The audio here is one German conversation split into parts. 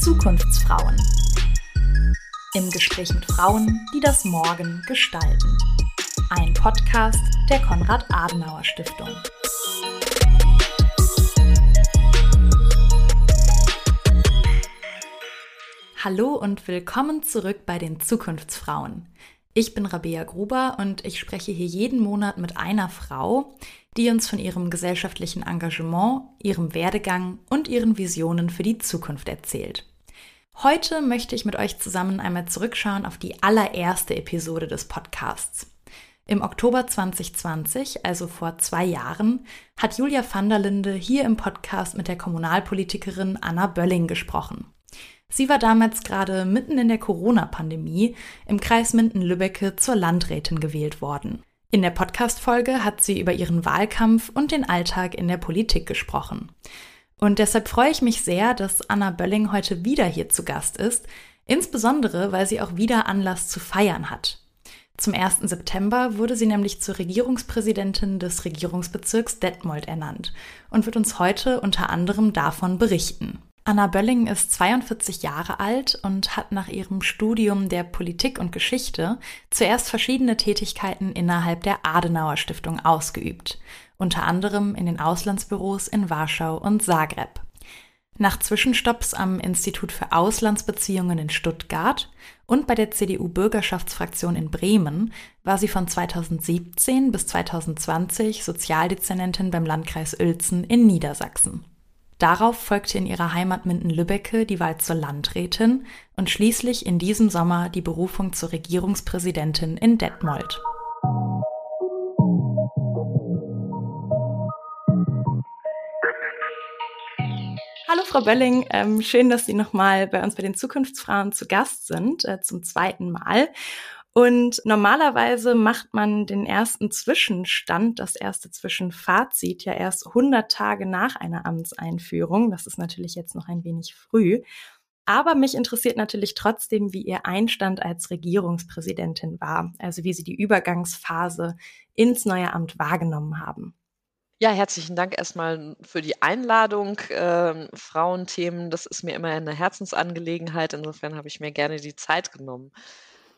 Zukunftsfrauen. Im Gespräch mit Frauen, die das Morgen gestalten. Ein Podcast der Konrad-Adenauer-Stiftung. Hallo und willkommen zurück bei den Zukunftsfrauen. Ich bin Rabea Gruber und ich spreche hier jeden Monat mit einer Frau, die uns von ihrem gesellschaftlichen Engagement, ihrem Werdegang und ihren Visionen für die Zukunft erzählt. Heute möchte ich mit euch zusammen einmal zurückschauen auf die allererste Episode des Podcasts. Im Oktober 2020, also vor zwei Jahren, hat Julia van der Linde hier im Podcast mit der Kommunalpolitikerin Anna Bölling gesprochen. Sie war damals gerade mitten in der Corona-Pandemie im Kreis Minden-Lübbecke zur Landrätin gewählt worden. In der Podcast-Folge hat sie über ihren Wahlkampf und den Alltag in der Politik gesprochen. Und deshalb freue ich mich sehr, dass Anna Bölling heute wieder hier zu Gast ist, insbesondere weil sie auch wieder Anlass zu feiern hat. Zum 1. September wurde sie nämlich zur Regierungspräsidentin des Regierungsbezirks Detmold ernannt und wird uns heute unter anderem davon berichten. Anna Bölling ist 42 Jahre alt und hat nach ihrem Studium der Politik und Geschichte zuerst verschiedene Tätigkeiten innerhalb der Adenauer Stiftung ausgeübt, unter anderem in den Auslandsbüros in Warschau und Zagreb. Nach Zwischenstopps am Institut für Auslandsbeziehungen in Stuttgart und bei der CDU-Bürgerschaftsfraktion in Bremen war sie von 2017 bis 2020 Sozialdezernentin beim Landkreis Uelzen in Niedersachsen. Darauf folgte in ihrer Heimat Minden-Lübbecke die Wahl zur Landrätin und schließlich in diesem Sommer die Berufung zur Regierungspräsidentin in Detmold. Hallo Frau Bölling, ähm, schön, dass Sie nochmal bei uns bei den Zukunftsfrauen zu Gast sind, äh, zum zweiten Mal. Und normalerweise macht man den ersten Zwischenstand, das erste Zwischenfazit ja erst 100 Tage nach einer Amtseinführung. Das ist natürlich jetzt noch ein wenig früh. Aber mich interessiert natürlich trotzdem, wie Ihr Einstand als Regierungspräsidentin war, also wie Sie die Übergangsphase ins neue Amt wahrgenommen haben. Ja, herzlichen Dank erstmal für die Einladung. Ähm, Frauenthemen, das ist mir immer eine Herzensangelegenheit. Insofern habe ich mir gerne die Zeit genommen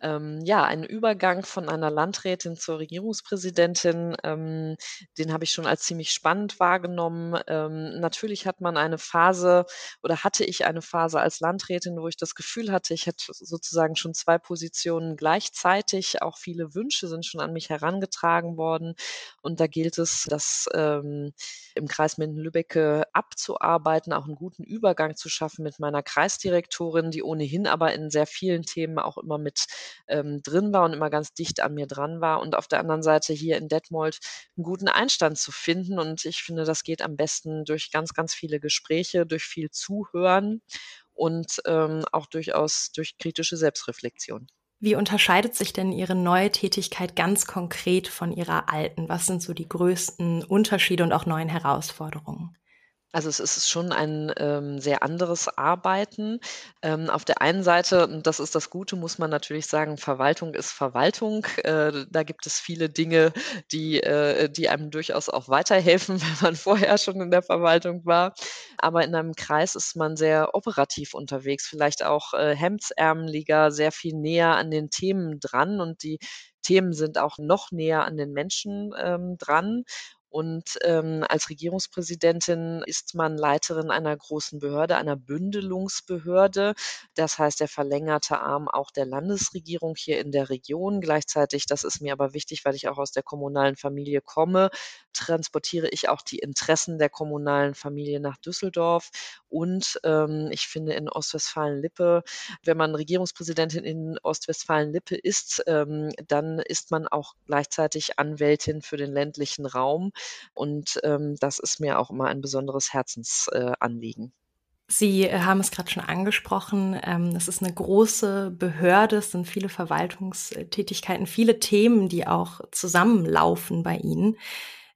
ähm, ja, ein Übergang von einer Landrätin zur Regierungspräsidentin, ähm, den habe ich schon als ziemlich spannend wahrgenommen. Ähm, natürlich hat man eine Phase oder hatte ich eine Phase als Landrätin, wo ich das Gefühl hatte, ich hätte sozusagen schon zwei Positionen gleichzeitig. Auch viele Wünsche sind schon an mich herangetragen worden. Und da gilt es, das ähm, im Kreis Minden-Lübbecke abzuarbeiten, auch einen guten Übergang zu schaffen mit meiner Kreisdirektorin, die ohnehin aber in sehr vielen Themen auch immer mit ähm, drin war und immer ganz dicht an mir dran war und auf der anderen Seite hier in Detmold einen guten Einstand zu finden. Und ich finde, das geht am besten durch ganz, ganz viele Gespräche, durch viel Zuhören und ähm, auch durchaus durch kritische Selbstreflexion. Wie unterscheidet sich denn Ihre neue Tätigkeit ganz konkret von Ihrer alten? Was sind so die größten Unterschiede und auch neuen Herausforderungen? Also es ist schon ein ähm, sehr anderes Arbeiten. Ähm, auf der einen Seite, und das ist das Gute, muss man natürlich sagen, Verwaltung ist Verwaltung. Äh, da gibt es viele Dinge, die, äh, die einem durchaus auch weiterhelfen, wenn man vorher schon in der Verwaltung war. Aber in einem Kreis ist man sehr operativ unterwegs, vielleicht auch äh, hemdsärmeliger, sehr viel näher an den Themen dran und die Themen sind auch noch näher an den Menschen ähm, dran. Und ähm, als Regierungspräsidentin ist man Leiterin einer großen Behörde, einer Bündelungsbehörde. Das heißt, der verlängerte Arm auch der Landesregierung hier in der Region. Gleichzeitig, das ist mir aber wichtig, weil ich auch aus der kommunalen Familie komme, transportiere ich auch die Interessen der kommunalen Familie nach Düsseldorf. Und ähm, ich finde in Ostwestfalen-Lippe, wenn man Regierungspräsidentin in Ostwestfalen-Lippe ist, ähm, dann ist man auch gleichzeitig Anwältin für den ländlichen Raum. Und ähm, das ist mir auch immer ein besonderes Herzensanliegen. Äh, Sie äh, haben es gerade schon angesprochen. Ähm, es ist eine große Behörde, es sind viele Verwaltungstätigkeiten, viele Themen, die auch zusammenlaufen bei Ihnen.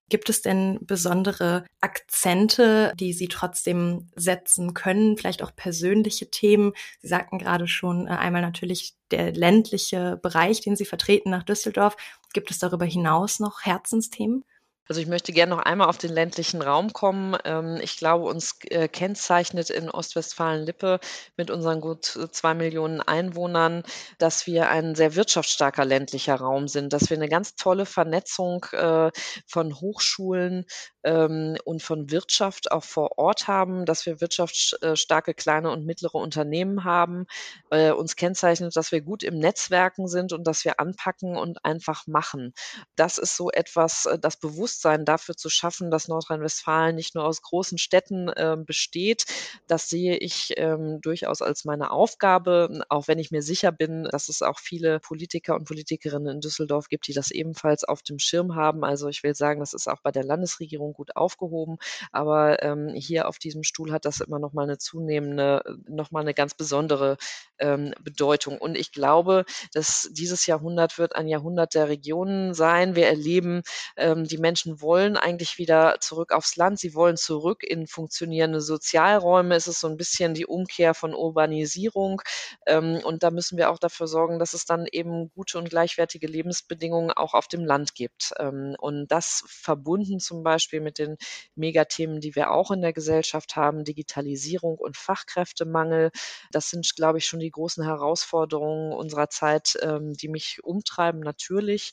Gibt es denn besondere Akzente, die Sie trotzdem setzen können? Vielleicht auch persönliche Themen? Sie sagten gerade schon äh, einmal natürlich der ländliche Bereich, den Sie vertreten nach Düsseldorf, Gibt es darüber hinaus noch Herzensthemen? Also ich möchte gerne noch einmal auf den ländlichen Raum kommen. Ähm, ich glaube, uns äh, kennzeichnet in Ostwestfalen-Lippe mit unseren gut zwei Millionen Einwohnern, dass wir ein sehr wirtschaftsstarker ländlicher Raum sind, dass wir eine ganz tolle Vernetzung äh, von Hochschulen ähm, und von Wirtschaft auch vor Ort haben, dass wir wirtschaftsstarke kleine und mittlere Unternehmen haben. Äh, uns kennzeichnet, dass wir gut im Netzwerken sind und dass wir anpacken und einfach machen. Das ist so etwas, das Bewusstsein Bewusstsein dafür zu schaffen, dass Nordrhein-Westfalen nicht nur aus großen Städten äh, besteht. Das sehe ich ähm, durchaus als meine Aufgabe, auch wenn ich mir sicher bin, dass es auch viele Politiker und Politikerinnen in Düsseldorf gibt, die das ebenfalls auf dem Schirm haben. Also ich will sagen, das ist auch bei der Landesregierung gut aufgehoben, aber ähm, hier auf diesem Stuhl hat das immer noch mal eine zunehmende, noch mal eine ganz besondere ähm, Bedeutung. Und ich glaube, dass dieses Jahrhundert wird ein Jahrhundert der Regionen sein. Wir erleben, ähm, die Menschen Menschen wollen eigentlich wieder zurück aufs Land. Sie wollen zurück in funktionierende Sozialräume. Es ist so ein bisschen die Umkehr von Urbanisierung. Ähm, und da müssen wir auch dafür sorgen, dass es dann eben gute und gleichwertige Lebensbedingungen auch auf dem Land gibt. Ähm, und das verbunden zum Beispiel mit den Megathemen, die wir auch in der Gesellschaft haben, Digitalisierung und Fachkräftemangel. Das sind, glaube ich, schon die großen Herausforderungen unserer Zeit, ähm, die mich umtreiben, natürlich.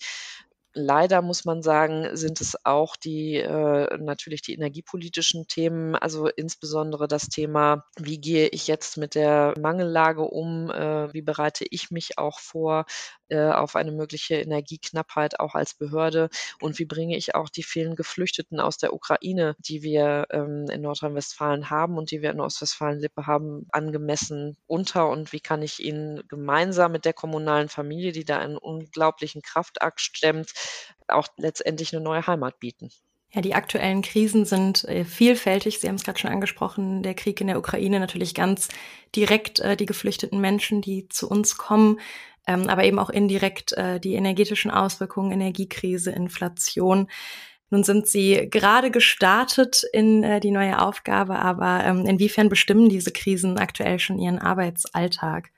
Leider muss man sagen, sind es auch die äh, natürlich die energiepolitischen Themen, also insbesondere das Thema, wie gehe ich jetzt mit der Mangellage um, äh, wie bereite ich mich auch vor äh, auf eine mögliche Energieknappheit auch als Behörde und wie bringe ich auch die vielen Geflüchteten aus der Ukraine, die wir ähm, in Nordrhein-Westfalen haben und die wir in Ostwestfalen-Lippe haben, angemessen unter und wie kann ich ihnen gemeinsam mit der kommunalen Familie, die da einen unglaublichen Kraftakt stemmt, auch letztendlich eine neue Heimat bieten. Ja, die aktuellen Krisen sind äh, vielfältig. Sie haben es gerade schon angesprochen, der Krieg in der Ukraine natürlich ganz direkt äh, die geflüchteten Menschen, die zu uns kommen, ähm, aber eben auch indirekt äh, die energetischen Auswirkungen, Energiekrise, Inflation. Nun sind Sie gerade gestartet in äh, die neue Aufgabe, aber ähm, inwiefern bestimmen diese Krisen aktuell schon Ihren Arbeitsalltag?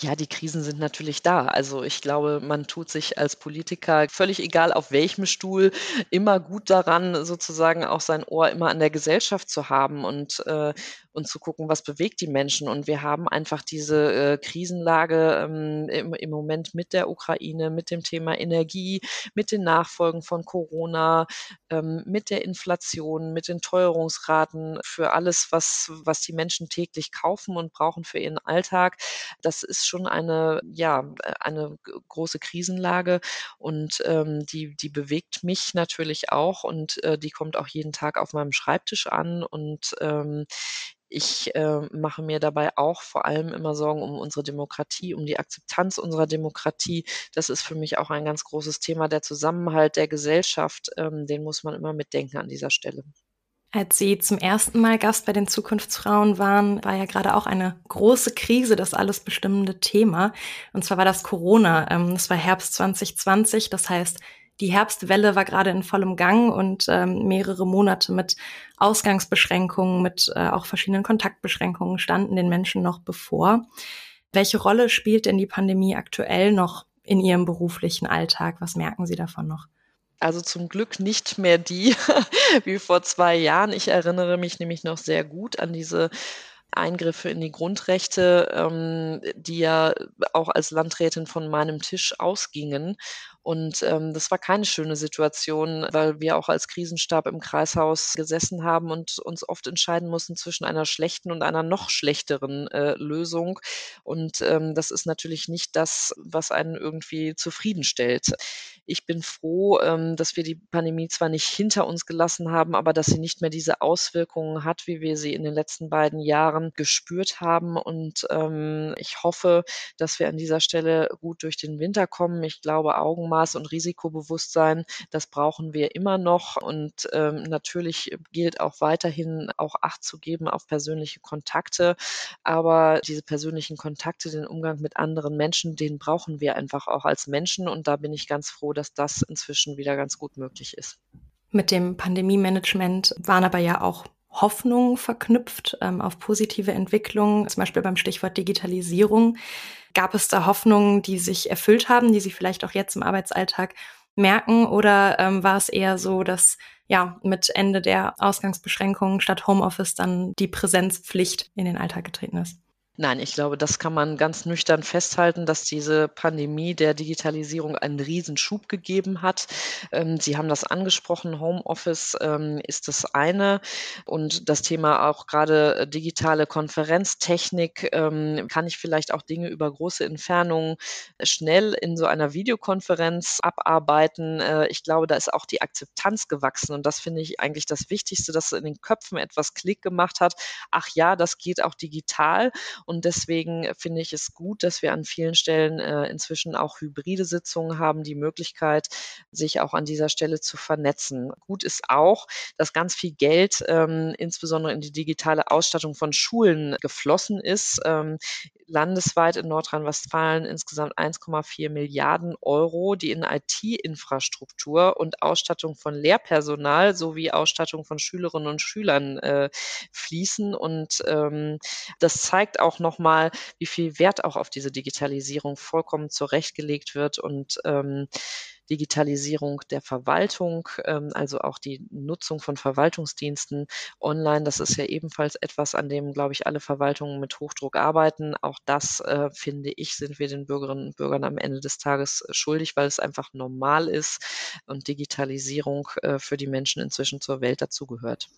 Ja, die Krisen sind natürlich da. Also ich glaube, man tut sich als Politiker, völlig egal auf welchem Stuhl, immer gut daran, sozusagen auch sein Ohr immer an der Gesellschaft zu haben und, äh, und zu gucken, was bewegt die Menschen. Und wir haben einfach diese äh, Krisenlage ähm, im, im Moment mit der Ukraine, mit dem Thema Energie, mit den Nachfolgen von Corona, ähm, mit der Inflation, mit den Teuerungsraten für alles, was, was die Menschen täglich kaufen und brauchen für ihren Alltag. Das ist schon eine, ja, eine große Krisenlage und ähm, die, die bewegt mich natürlich auch und äh, die kommt auch jeden Tag auf meinem Schreibtisch an und ähm, ich äh, mache mir dabei auch vor allem immer Sorgen um unsere Demokratie, um die Akzeptanz unserer Demokratie. Das ist für mich auch ein ganz großes Thema. Der Zusammenhalt der Gesellschaft, ähm, den muss man immer mitdenken an dieser Stelle. Als Sie zum ersten Mal Gast bei den Zukunftsfrauen waren, war ja gerade auch eine große Krise das alles bestimmende Thema. Und zwar war das Corona. Ähm, das war Herbst 2020. Das heißt, die Herbstwelle war gerade in vollem Gang und ähm, mehrere Monate mit Ausgangsbeschränkungen, mit äh, auch verschiedenen Kontaktbeschränkungen standen den Menschen noch bevor. Welche Rolle spielt denn die Pandemie aktuell noch in Ihrem beruflichen Alltag? Was merken Sie davon noch? Also zum Glück nicht mehr die wie vor zwei Jahren. Ich erinnere mich nämlich noch sehr gut an diese Eingriffe in die Grundrechte, ähm, die ja auch als Landrätin von meinem Tisch ausgingen. Und ähm, das war keine schöne Situation, weil wir auch als Krisenstab im Kreishaus gesessen haben und uns oft entscheiden mussten zwischen einer schlechten und einer noch schlechteren äh, Lösung. Und ähm, das ist natürlich nicht das, was einen irgendwie zufriedenstellt. Ich bin froh, ähm, dass wir die Pandemie zwar nicht hinter uns gelassen haben, aber dass sie nicht mehr diese Auswirkungen hat, wie wir sie in den letzten beiden Jahren gespürt haben. Und ähm, ich hoffe, dass wir an dieser Stelle gut durch den Winter kommen. Ich glaube, Augenmaß Augenmaß und Risikobewusstsein, das brauchen wir immer noch. Und ähm, natürlich gilt auch weiterhin auch Acht zu geben auf persönliche Kontakte. Aber diese persönlichen Kontakte, den Umgang mit anderen Menschen, den brauchen wir einfach auch als Menschen. Und da bin ich ganz froh, dass das inzwischen wieder ganz gut möglich ist. Mit dem Pandemie-Management waren aber ja auch Hoffnungen verknüpft ähm, auf positive Entwicklungen, zum Beispiel beim Stichwort Digitalisierung. Gab es da Hoffnungen, die sich erfüllt haben, die Sie vielleicht auch jetzt im Arbeitsalltag merken oder ähm, war es eher so, dass ja mit Ende der Ausgangsbeschränkungen statt Homeoffice dann die Präsenzpflicht in den Alltag getreten ist? Nein, ich glaube, das kann man ganz nüchtern festhalten, dass diese Pandemie der Digitalisierung einen Riesenschub gegeben hat. Ähm, Sie haben das angesprochen, Homeoffice ähm, ist das eine und das Thema auch gerade äh, digitale Konferenztechnik. Ähm, kann ich vielleicht auch Dinge über große Entfernungen schnell in so einer Videokonferenz abarbeiten? Äh, ich glaube, da ist auch die Akzeptanz gewachsen und das finde ich eigentlich das Wichtigste, dass in den Köpfen etwas Klick gemacht hat. Ach ja, das geht auch digital und deswegen finde ich es gut, dass wir an vielen Stellen äh, inzwischen auch hybride Sitzungen haben, die Möglichkeit, sich auch an dieser Stelle zu vernetzen. Gut ist auch, dass ganz viel Geld ähm, insbesondere in die digitale Ausstattung von Schulen geflossen ist. Ähm, landesweit in Nordrhein-Westfalen insgesamt 1,4 Milliarden Euro, die in IT-Infrastruktur und Ausstattung von Lehrpersonal sowie Ausstattung von Schülerinnen und Schülern äh, fließen. Und ähm, das zeigt auch nochmal, wie viel Wert auch auf diese Digitalisierung vollkommen zurechtgelegt wird und ähm, Digitalisierung der Verwaltung, ähm, also auch die Nutzung von Verwaltungsdiensten online. Das ist ja ebenfalls etwas, an dem, glaube ich, alle Verwaltungen mit Hochdruck arbeiten. Auch das, äh, finde ich, sind wir den Bürgerinnen und Bürgern am Ende des Tages äh, schuldig, weil es einfach normal ist und Digitalisierung äh, für die Menschen inzwischen zur Welt dazugehört.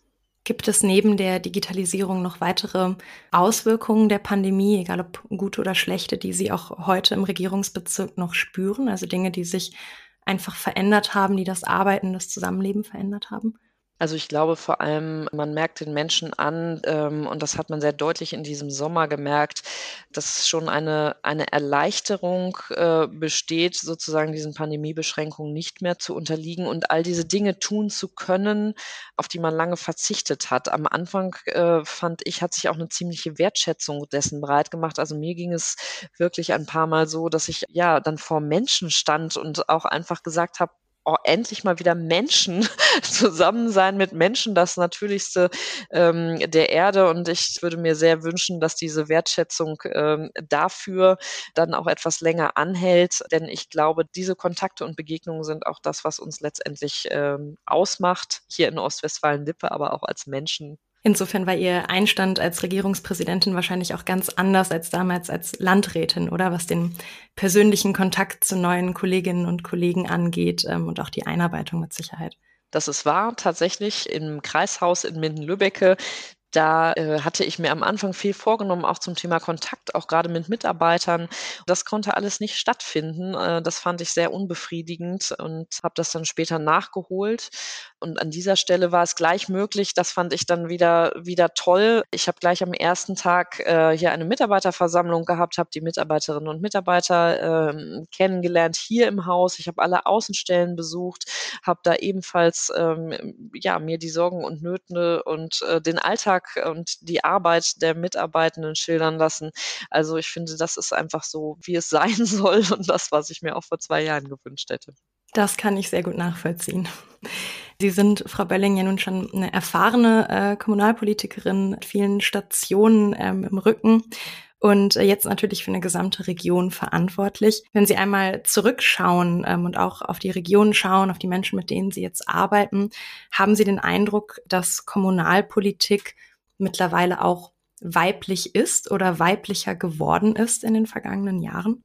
Gibt es neben der Digitalisierung noch weitere Auswirkungen der Pandemie, egal ob gute oder schlechte, die Sie auch heute im Regierungsbezirk noch spüren? Also Dinge, die sich einfach verändert haben, die das Arbeiten, das Zusammenleben verändert haben? Also ich glaube vor allem, man merkt den Menschen an, ähm, und das hat man sehr deutlich in diesem Sommer gemerkt, dass schon eine, eine Erleichterung äh, besteht, sozusagen diesen Pandemiebeschränkungen nicht mehr zu unterliegen und all diese Dinge tun zu können, auf die man lange verzichtet hat. Am Anfang äh, fand ich, hat sich auch eine ziemliche Wertschätzung dessen breit gemacht. Also mir ging es wirklich ein paar Mal so, dass ich ja dann vor Menschen stand und auch einfach gesagt habe, oh, endlich mal wieder Menschen zusammen sein mit Menschen, das Natürlichste ähm, der Erde. Und ich würde mir sehr wünschen, dass diese Wertschätzung ähm, dafür dann auch etwas länger anhält. Denn ich glaube, diese Kontakte und Begegnungen sind auch das, was uns letztendlich ähm, ausmacht, hier in Ostwestfalen-Lippe, aber auch als Menschen Insofern war Ihr Einstand als Regierungspräsidentin wahrscheinlich auch ganz anders als damals als Landrätin, oder was den persönlichen Kontakt zu neuen Kolleginnen und Kollegen angeht ähm, und auch die Einarbeitung mit Sicherheit. Das ist wahr. Tatsächlich im Kreishaus in Minden-Lübbecke da äh, hatte ich mir am Anfang viel vorgenommen, auch zum Thema Kontakt, auch gerade mit Mitarbeitern. Das konnte alles nicht stattfinden. Äh, das fand ich sehr unbefriedigend und habe das dann später nachgeholt. Und an dieser Stelle war es gleich möglich. Das fand ich dann wieder wieder toll. Ich habe gleich am ersten Tag äh, hier eine Mitarbeiterversammlung gehabt, habe die Mitarbeiterinnen und Mitarbeiter äh, kennengelernt hier im Haus. Ich habe alle Außenstellen besucht, habe da ebenfalls ähm, ja mir die Sorgen und Nöte und äh, den Alltag und die Arbeit der Mitarbeitenden schildern lassen. Also ich finde, das ist einfach so, wie es sein soll und das, was ich mir auch vor zwei Jahren gewünscht hätte. Das kann ich sehr gut nachvollziehen. Sie sind, Frau Bölling, ja nun schon eine erfahrene äh, Kommunalpolitikerin mit vielen Stationen ähm, im Rücken und äh, jetzt natürlich für eine gesamte Region verantwortlich. Wenn Sie einmal zurückschauen ähm, und auch auf die Region schauen, auf die Menschen, mit denen Sie jetzt arbeiten, haben Sie den Eindruck, dass Kommunalpolitik mittlerweile auch weiblich ist oder weiblicher geworden ist in den vergangenen Jahren?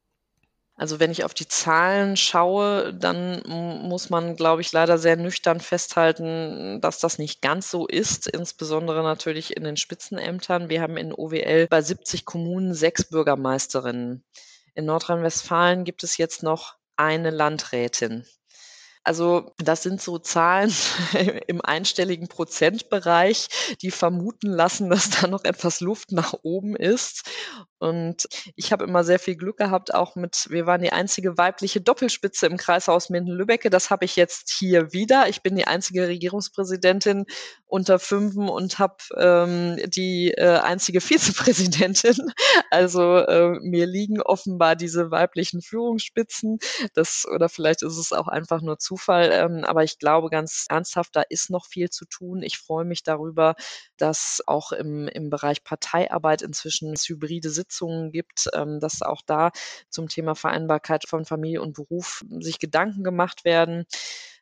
Also wenn ich auf die Zahlen schaue, dann muss man, glaube ich, leider sehr nüchtern festhalten, dass das nicht ganz so ist, insbesondere natürlich in den Spitzenämtern. Wir haben in OWL bei 70 Kommunen sechs Bürgermeisterinnen. In Nordrhein-Westfalen gibt es jetzt noch eine Landrätin. Also das sind so Zahlen im einstelligen Prozentbereich, die vermuten lassen, dass da noch etwas Luft nach oben ist. Und ich habe immer sehr viel Glück gehabt, auch mit, wir waren die einzige weibliche Doppelspitze im Kreishaus Minden-Lübbecke. Das habe ich jetzt hier wieder. Ich bin die einzige Regierungspräsidentin unter Fünfen und habe ähm, die äh, einzige Vizepräsidentin. Also äh, mir liegen offenbar diese weiblichen Führungsspitzen. Das, oder vielleicht ist es auch einfach nur zu Zufall. Ähm, aber ich glaube ganz ernsthaft, da ist noch viel zu tun. Ich freue mich darüber, dass auch im, im Bereich Parteiarbeit inzwischen hybride Sitzungen gibt, ähm, dass auch da zum Thema Vereinbarkeit von Familie und Beruf sich Gedanken gemacht werden.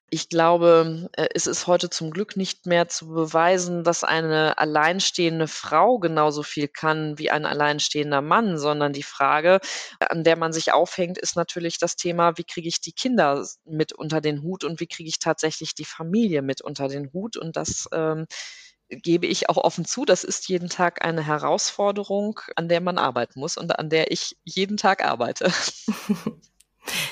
Ich glaube, äh, es ist heute zum Glück nicht mehr zu beweisen, dass eine alleinstehende Frau genauso viel kann wie ein alleinstehender Mann, sondern die Frage, an der man sich aufhängt, ist natürlich das Thema, wie kriege ich die Kinder mit unter den Hut und wie kriege ich tatsächlich die Familie mit unter den Hut. Und das ähm, gebe ich auch offen zu, das ist jeden Tag eine Herausforderung, an der man arbeiten muss und an der ich jeden Tag arbeite.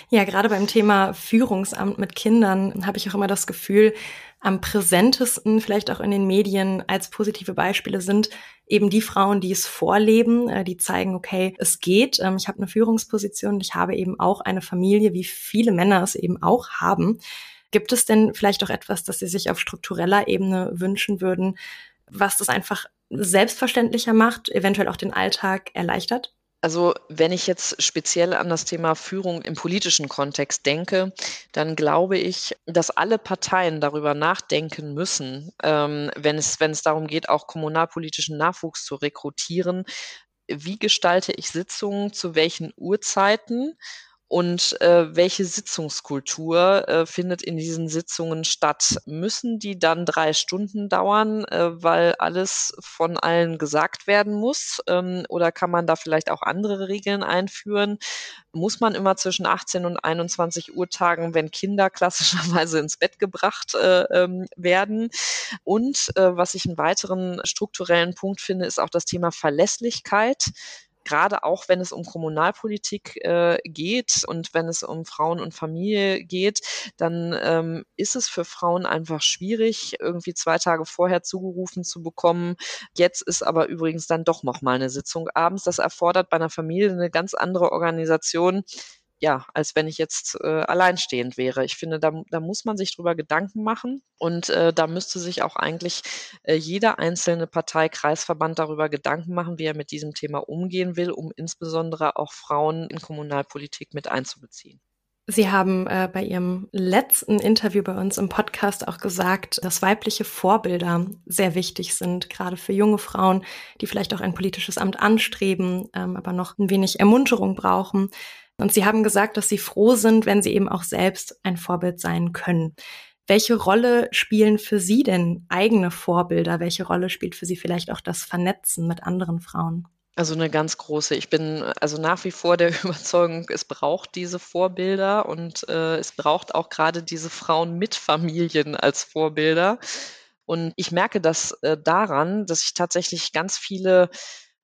Ja, gerade beim Thema Führungsamt mit Kindern habe ich auch immer das Gefühl, am präsentesten vielleicht auch in den Medien als positive Beispiele sind eben die Frauen, die es vorleben, äh, die zeigen, okay, es geht, ähm, ich habe eine Führungsposition, ich habe eben auch eine Familie, wie viele Männer es eben auch haben. Gibt es denn vielleicht auch etwas, das Sie sich auf struktureller Ebene wünschen würden, was das einfach selbstverständlicher macht, eventuell auch den Alltag erleichtert? Also wenn ich jetzt speziell an das Thema Führung im politischen Kontext denke, dann glaube ich, dass alle Parteien darüber nachdenken müssen, ähm, wenn, es, wenn es darum geht, auch kommunalpolitischen Nachwuchs zu rekrutieren. Wie gestalte ich Sitzungen, zu welchen Uhrzeiten und äh, welche Sitzungskultur äh, findet in diesen Sitzungen statt? Müssen die dann drei Stunden dauern, äh, weil alles von allen gesagt werden muss? Ähm, oder kann man da vielleicht auch andere Regeln einführen? Muss man immer zwischen 18 und 21 Uhr tagen, wenn Kinder klassischerweise ins Bett gebracht äh, ähm, werden? Und äh, was ich einen weiteren strukturellen Punkt finde, ist auch das Thema Verlässlichkeit gerade auch wenn es um Kommunalpolitik äh, geht und wenn es um Frauen und Familie geht, dann ähm, ist es für Frauen einfach schwierig, irgendwie zwei Tage vorher zugerufen zu bekommen. Jetzt ist aber übrigens dann doch noch mal eine Sitzung abends. Das erfordert bei einer Familie eine ganz andere Organisation ja, als wenn ich jetzt äh, alleinstehend wäre. Ich finde, da, da muss man sich drüber Gedanken machen und äh, da müsste sich auch eigentlich äh, jeder einzelne Partei, Kreisverband darüber Gedanken machen, wie er mit diesem Thema umgehen will, um insbesondere auch Frauen in Kommunalpolitik mit einzubeziehen. Sie haben äh, bei Ihrem letzten Interview bei uns im Podcast auch gesagt, dass weibliche Vorbilder sehr wichtig sind, gerade für junge Frauen, die vielleicht auch ein politisches Amt anstreben, ähm, aber noch ein wenig Ermunterung brauchen. Und Sie haben gesagt, dass Sie froh sind, wenn Sie eben auch selbst ein Vorbild sein können. Welche Rolle spielen für Sie denn eigene Vorbilder? Welche Rolle spielt für Sie vielleicht auch das Vernetzen mit anderen Frauen? Also eine ganz große. Ich bin also nach wie vor der Überzeugung, es braucht diese Vorbilder und äh, es braucht auch gerade diese Frauen mit Familien als Vorbilder. Und ich merke das äh, daran, dass ich tatsächlich ganz viele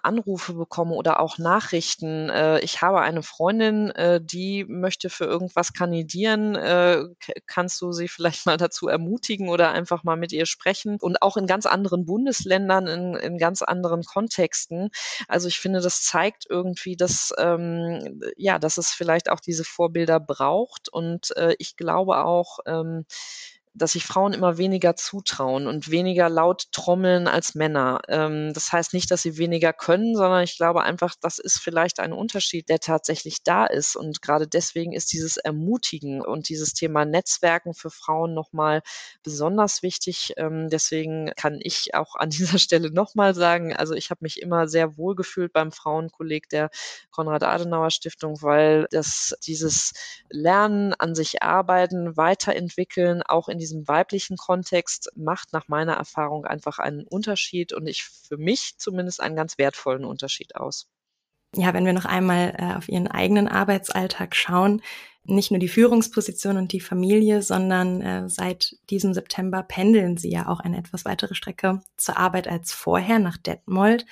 Anrufe bekomme oder auch Nachrichten. Äh, ich habe eine Freundin, äh, die möchte für irgendwas kandidieren. Äh, kannst du sie vielleicht mal dazu ermutigen oder einfach mal mit ihr sprechen? Und auch in ganz anderen Bundesländern, in, in ganz anderen Kontexten. Also ich finde, das zeigt irgendwie, dass ähm, ja, dass es vielleicht auch diese Vorbilder braucht. Und äh, ich glaube auch, ähm, dass sich Frauen immer weniger zutrauen und weniger laut trommeln als Männer. Ähm, das heißt nicht, dass sie weniger können, sondern ich glaube einfach, das ist vielleicht ein Unterschied, der tatsächlich da ist. Und gerade deswegen ist dieses Ermutigen und dieses Thema Netzwerken für Frauen nochmal besonders wichtig. Ähm, deswegen kann ich auch an dieser Stelle nochmal sagen, also ich habe mich immer sehr wohl gefühlt beim Frauenkolleg der Konrad-Adenauer-Stiftung, weil das dieses Lernen, an sich arbeiten, weiterentwickeln, auch in diesem weiblichen Kontext macht nach meiner Erfahrung einfach einen Unterschied und ich für mich zumindest einen ganz wertvollen Unterschied aus. Ja, wenn wir noch einmal äh, auf Ihren eigenen Arbeitsalltag schauen, nicht nur die Führungsposition und die Familie, sondern äh, seit diesem September pendeln Sie ja auch eine etwas weitere Strecke zur Arbeit als vorher nach Detmold.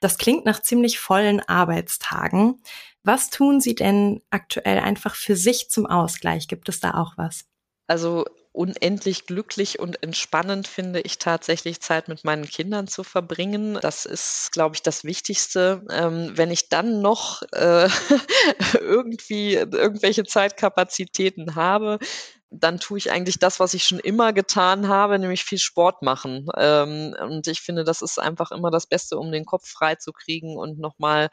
Das klingt nach ziemlich vollen Arbeitstagen. Was tun Sie denn aktuell einfach für sich zum Ausgleich? Gibt es da auch was? Also unendlich glücklich und entspannend finde ich tatsächlich Zeit mit meinen Kindern zu verbringen. Das ist, glaube ich, das Wichtigste. Ähm, wenn ich dann noch äh, irgendwie irgendwelche Zeitkapazitäten habe, dann tue ich eigentlich das, was ich schon immer getan habe, nämlich viel Sport machen. Ähm, und ich finde, das ist einfach immer das Beste, um den Kopf frei zu kriegen und nochmal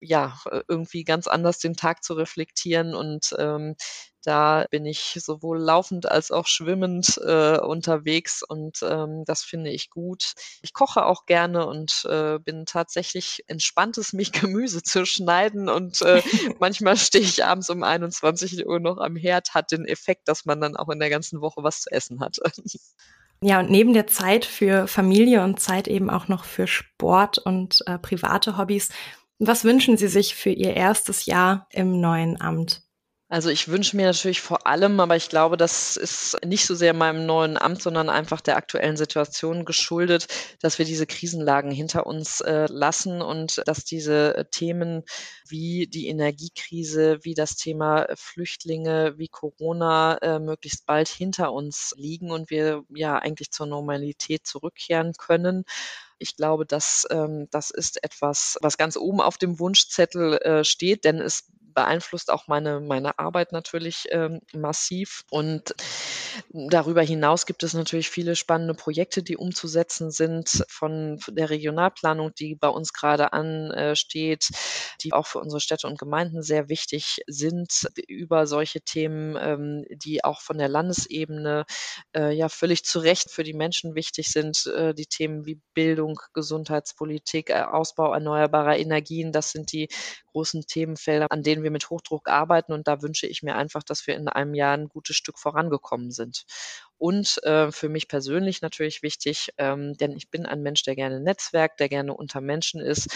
ja, irgendwie ganz anders den Tag zu reflektieren und ähm, da bin ich sowohl laufend als auch schwimmend äh, unterwegs und ähm, das finde ich gut. Ich koche auch gerne und äh, bin tatsächlich entspannt, es mich Gemüse zu schneiden und äh, manchmal stehe ich abends um 21 Uhr noch am Herd, hat den Effekt, dass man dann auch in der ganzen Woche was zu essen hat. Ja, und neben der Zeit für Familie und Zeit eben auch noch für Sport und äh, private Hobbys, was wünschen Sie sich für Ihr erstes Jahr im neuen Amt? Also ich wünsche mir natürlich vor allem, aber ich glaube, das ist nicht so sehr meinem neuen Amt, sondern einfach der aktuellen Situation geschuldet, dass wir diese Krisenlagen hinter uns äh, lassen und dass diese äh, Themen wie die Energiekrise, wie das Thema Flüchtlinge, wie Corona äh, möglichst bald hinter uns liegen und wir ja eigentlich zur Normalität zurückkehren können. Ich glaube, dass ähm, das ist etwas, was ganz oben auf dem Wunschzettel äh, steht, denn es beeinflusst auch meine, meine Arbeit natürlich ähm, massiv. Und darüber hinaus gibt es natürlich viele spannende Projekte, die umzusetzen sind von der Regionalplanung, die bei uns gerade ansteht, die auch für unsere Städte und Gemeinden sehr wichtig sind, über solche Themen, ähm, die auch von der Landesebene äh, ja völlig zu Recht für die Menschen wichtig sind. Äh, die Themen wie Bildung, Gesundheitspolitik, äh, Ausbau erneuerbarer Energien, das sind die großen Themenfelder, an denen wir mit Hochdruck arbeiten. Und da wünsche ich mir einfach, dass wir in einem Jahr ein gutes Stück vorangekommen sind. Und äh, für mich persönlich natürlich wichtig, ähm, denn ich bin ein Mensch, der gerne netzwerkt, der gerne unter Menschen ist,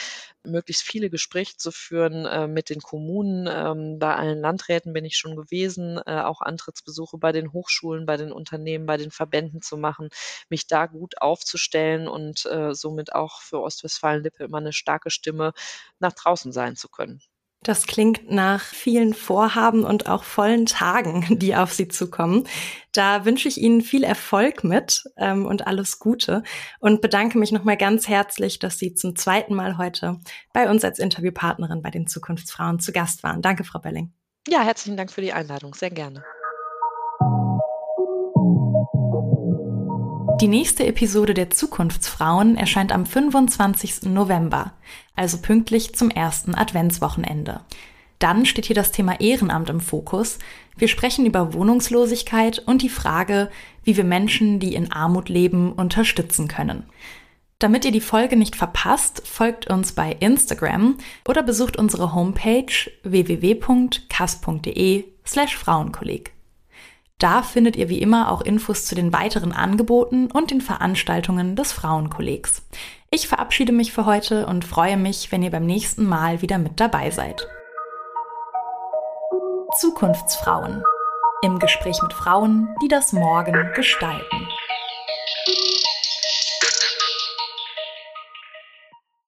möglichst viele Gespräche zu führen äh, mit den Kommunen. Ähm, bei allen Landräten bin ich schon gewesen, äh, auch Antrittsbesuche bei den Hochschulen, bei den Unternehmen, bei den Verbänden zu machen, mich da gut aufzustellen und äh, somit auch für Ostwestfalen-Lippe immer eine starke Stimme nach draußen sein zu können. Das klingt nach vielen Vorhaben und auch vollen Tagen, die auf Sie zukommen. Da wünsche ich Ihnen viel Erfolg mit ähm, und alles Gute und bedanke mich nochmal ganz herzlich, dass Sie zum zweiten Mal heute bei uns als Interviewpartnerin bei den Zukunftsfrauen zu Gast waren. Danke, Frau Belling. Ja, herzlichen Dank für die Einladung. Sehr gerne. Die nächste Episode der Zukunftsfrauen erscheint am 25. November, also pünktlich zum ersten Adventswochenende. Dann steht hier das Thema Ehrenamt im Fokus. Wir sprechen über Wohnungslosigkeit und die Frage, wie wir Menschen, die in Armut leben, unterstützen können. Damit ihr die Folge nicht verpasst, folgt uns bei Instagram oder besucht unsere Homepage www.kass.de slash Frauenkolleg. Da findet ihr wie immer auch Infos zu den weiteren Angeboten und den Veranstaltungen des Frauenkollegs. Ich verabschiede mich für heute und freue mich, wenn ihr beim nächsten Mal wieder mit dabei seid. Zukunftsfrauen. Im Gespräch mit Frauen, die das Morgen gestalten.